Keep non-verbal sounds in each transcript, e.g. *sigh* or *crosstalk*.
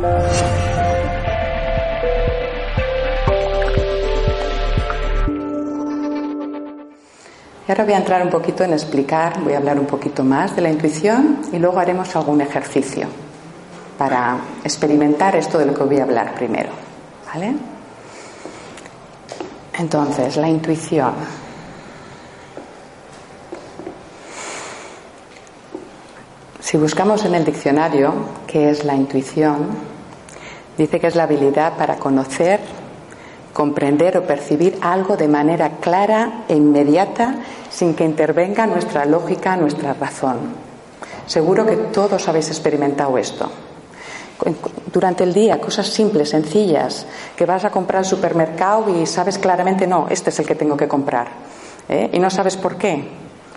Y ahora voy a entrar un poquito en explicar, voy a hablar un poquito más de la intuición y luego haremos algún ejercicio para experimentar esto de lo que voy a hablar primero. ¿Vale? Entonces, la intuición. Si buscamos en el diccionario qué es la intuición, dice que es la habilidad para conocer, comprender o percibir algo de manera clara e inmediata sin que intervenga nuestra lógica, nuestra razón. Seguro que todos habéis experimentado esto. Durante el día, cosas simples, sencillas, que vas a comprar al supermercado y sabes claramente, no, este es el que tengo que comprar. ¿eh? Y no sabes por qué.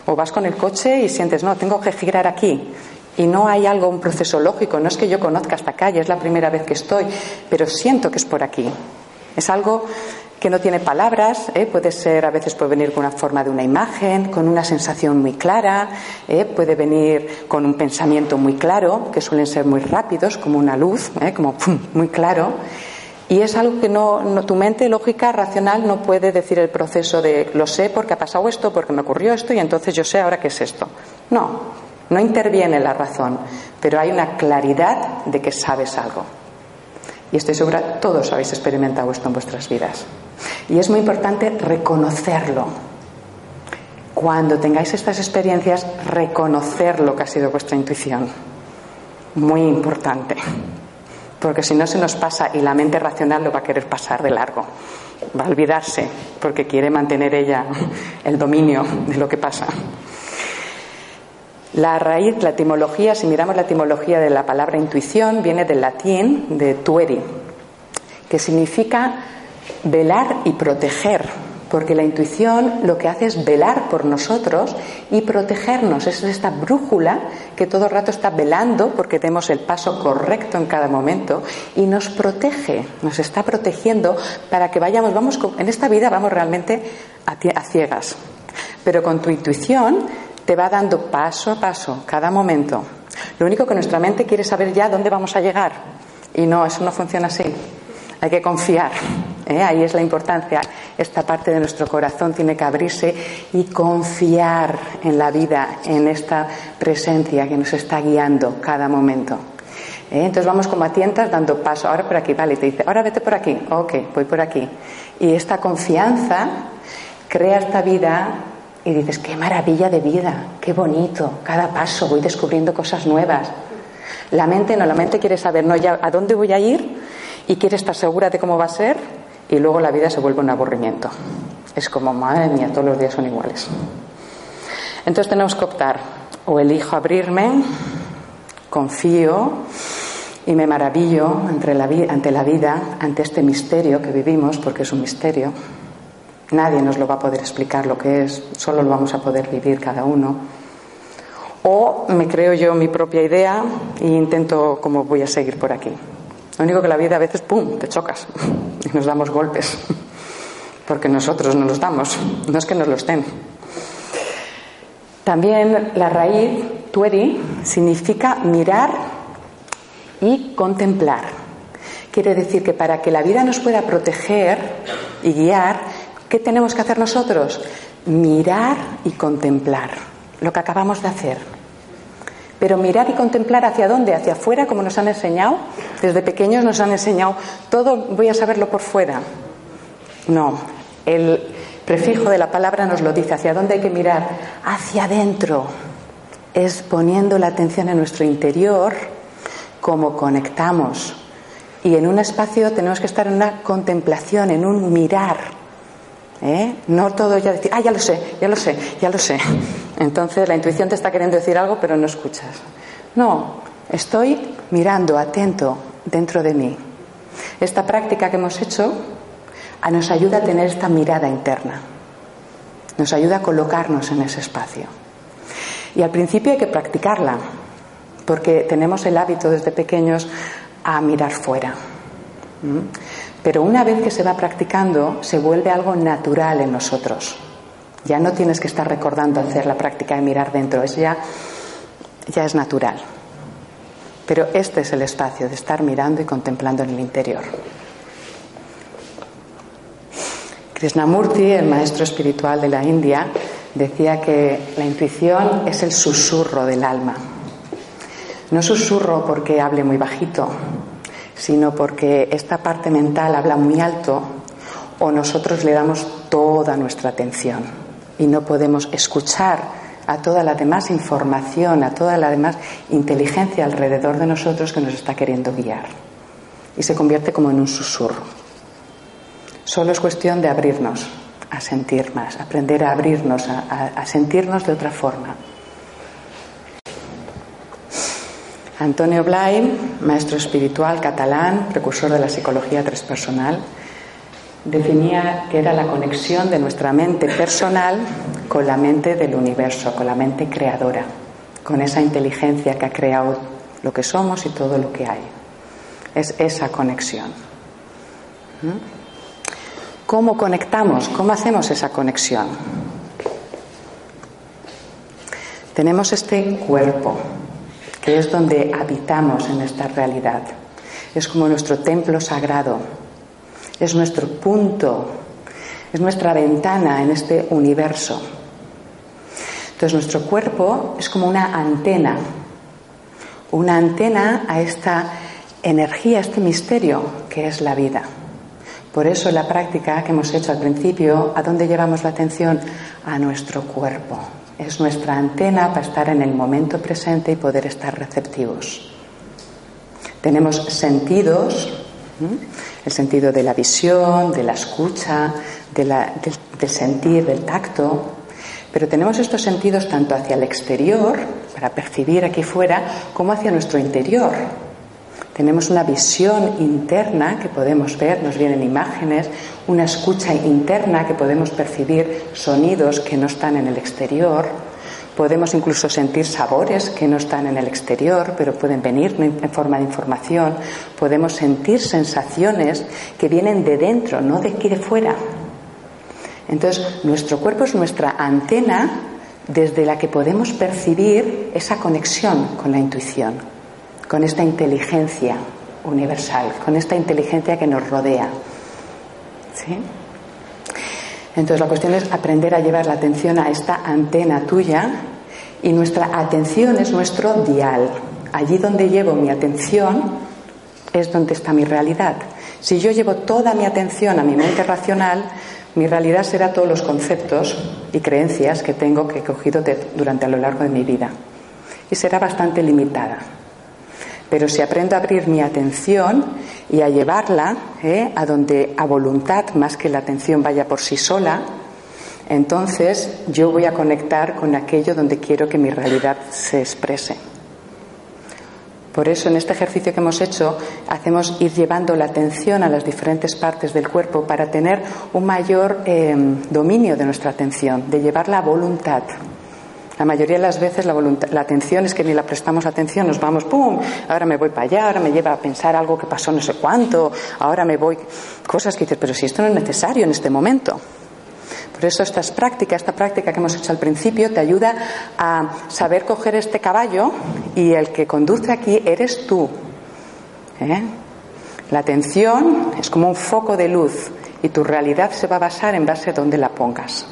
O vas con el coche y sientes, no, tengo que girar aquí y no hay algo, un proceso lógico, no es que yo conozca esta calle, es la primera vez que estoy, pero siento que es por aquí. Es algo que no tiene palabras, ¿eh? puede ser, a veces puede venir con una forma de una imagen, con una sensación muy clara, ¿eh? puede venir con un pensamiento muy claro, que suelen ser muy rápidos, como una luz, ¿eh? como muy claro. Y es algo que no, no, tu mente lógica, racional, no puede decir el proceso de lo sé porque ha pasado esto, porque me ocurrió esto y entonces yo sé ahora qué es esto. No, no interviene la razón, pero hay una claridad de que sabes algo. Y estoy segura, todos habéis experimentado esto en vuestras vidas. Y es muy importante reconocerlo. Cuando tengáis estas experiencias, reconocer lo que ha sido vuestra intuición. Muy importante. Porque si no se nos pasa y la mente racional lo va a querer pasar de largo. Va a olvidarse porque quiere mantener ella el dominio de lo que pasa. La raíz, la etimología, si miramos la etimología de la palabra intuición, viene del latín de tueri, que significa velar y proteger, porque la intuición lo que hace es velar por nosotros y protegernos. Es esta brújula que todo el rato está velando porque tenemos el paso correcto en cada momento y nos protege, nos está protegiendo para que vayamos, vamos, en esta vida vamos realmente a ciegas. Pero con tu intuición te va dando paso a paso, cada momento. Lo único que nuestra mente quiere saber ya dónde vamos a llegar. Y no, eso no funciona así. Hay que confiar. ¿eh? Ahí es la importancia. Esta parte de nuestro corazón tiene que abrirse y confiar en la vida, en esta presencia que nos está guiando cada momento. ¿Eh? Entonces vamos como a tientas dando paso. Ahora por aquí, vale, te dice, ahora vete por aquí. Ok, voy por aquí. Y esta confianza crea esta vida y dices, qué maravilla de vida, qué bonito, cada paso voy descubriendo cosas nuevas. La mente no, la mente quiere saber, no, ya, a dónde voy a ir y quiere estar segura de cómo va a ser y luego la vida se vuelve un aburrimiento. Es como, madre mía, todos los días son iguales. Entonces tenemos que optar, o elijo abrirme, confío y me maravillo ante la, ante la vida, ante este misterio que vivimos, porque es un misterio, Nadie nos lo va a poder explicar lo que es, solo lo vamos a poder vivir cada uno. O me creo yo mi propia idea e intento cómo voy a seguir por aquí. Lo único que la vida a veces, ¡pum!, te chocas *laughs* y nos damos golpes. *laughs* Porque nosotros no los damos, no es que nos los den. También la raíz, tueri, significa mirar y contemplar. Quiere decir que para que la vida nos pueda proteger y guiar, ¿Qué tenemos que hacer nosotros? Mirar y contemplar lo que acabamos de hacer. Pero mirar y contemplar hacia dónde, hacia afuera, como nos han enseñado. Desde pequeños nos han enseñado todo, voy a saberlo por fuera. No, el prefijo de la palabra nos lo dice, hacia dónde hay que mirar, hacia adentro. Es poniendo la atención en nuestro interior, como conectamos. Y en un espacio tenemos que estar en una contemplación, en un mirar ¿Eh? No todo ya decir, ah, ya lo sé, ya lo sé, ya lo sé. Entonces la intuición te está queriendo decir algo, pero no escuchas. No, estoy mirando atento dentro de mí. Esta práctica que hemos hecho nos ayuda a tener esta mirada interna, nos ayuda a colocarnos en ese espacio. Y al principio hay que practicarla, porque tenemos el hábito desde pequeños a mirar fuera. Pero una vez que se va practicando, se vuelve algo natural en nosotros. Ya no tienes que estar recordando hacer la práctica de mirar dentro, es ya, ya es natural. Pero este es el espacio de estar mirando y contemplando en el interior. Krishnamurti, el maestro espiritual de la India, decía que la intuición es el susurro del alma. No susurro porque hable muy bajito, sino porque esta parte mental habla muy alto o nosotros le damos toda nuestra atención y no podemos escuchar a toda la demás información, a toda la demás inteligencia alrededor de nosotros que nos está queriendo guiar. Y se convierte como en un susurro. Solo es cuestión de abrirnos a sentir más, aprender a abrirnos, a, sentirnos de otra forma. Antonio Blay, maestro espiritual catalán, precursor de la psicología transpersonal, definía que era la conexión de nuestra mente personal con la mente del universo, con la mente creadora, con esa inteligencia que ha creado lo que somos y todo lo que hay. Es esa conexión. ¿Mm? ¿Cómo conectamos? ¿Cómo hacemos esa conexión? Tenemos este cuerpo, que es donde habitamos en esta realidad. Es como nuestro templo sagrado, es nuestro punto, es nuestra ventana en este universo. Entonces nuestro cuerpo es como una antena, una antena a esta energía, a este misterio que es la vida. Por eso la práctica que hemos hecho al principio, ¿a dónde llevamos la atención? A nuestro cuerpo. Es nuestra antena para estar en el momento presente y poder estar receptivos. Tenemos sentidos, el sentido de la visión, de la escucha, del, sentir, del tacto. Pero tenemos estos sentidos tanto hacia el exterior, para percibir aquí fuera, como hacia nuestro interior. Tenemos una visión interna que podemos ver, nos vienen imágenes, una escucha interna que podemos percibir sonidos que no están en el exterior Podemos incluso sentir sabores que no están en el exterior, pero pueden venir en forma de información. Podemos sentir sensaciones que vienen de dentro, no de aquí de fuera. Entonces, nuestro cuerpo es nuestra antena desde la que podemos percibir esa conexión con la intuición, con esta inteligencia universal, con esta inteligencia que nos rodea. ¿Sí? Entonces la cuestión es aprender a llevar la atención a esta antena tuya y nuestra atención es nuestro dial. Allí donde llevo mi atención es donde está mi realidad. Si yo llevo toda mi atención a mi mente racional, mi realidad será todos los conceptos y creencias que tengo que he cogido durante a lo largo de mi vida. Y será bastante limitada. Pero si aprendo a abrir mi atención y a llevarla ¿eh? a donde a voluntad, más que la atención vaya por sí sola, entonces yo voy a conectar con aquello donde quiero que mi realidad se exprese. Por eso en este ejercicio que hemos hecho hacemos ir llevando la atención a las diferentes partes del cuerpo para tener un mayor eh, dominio de nuestra atención, de llevar la voluntad. La mayoría de las veces la, la, atención es que ni la prestamos atención, nos vamos, ¡pum! Ahora me voy para allá, ahora me lleva a pensar algo que pasó no sé cuánto, ahora me voy. Cosas que dices, pero si esto no es necesario en este momento. Por eso esta práctica, esta práctica que hemos hecho al principio, te ayuda a saber coger este caballo y el que conduce aquí eres tú. ¿eh? La atención es como un foco de luz y tu realidad se va a basar en base a dónde la pongas.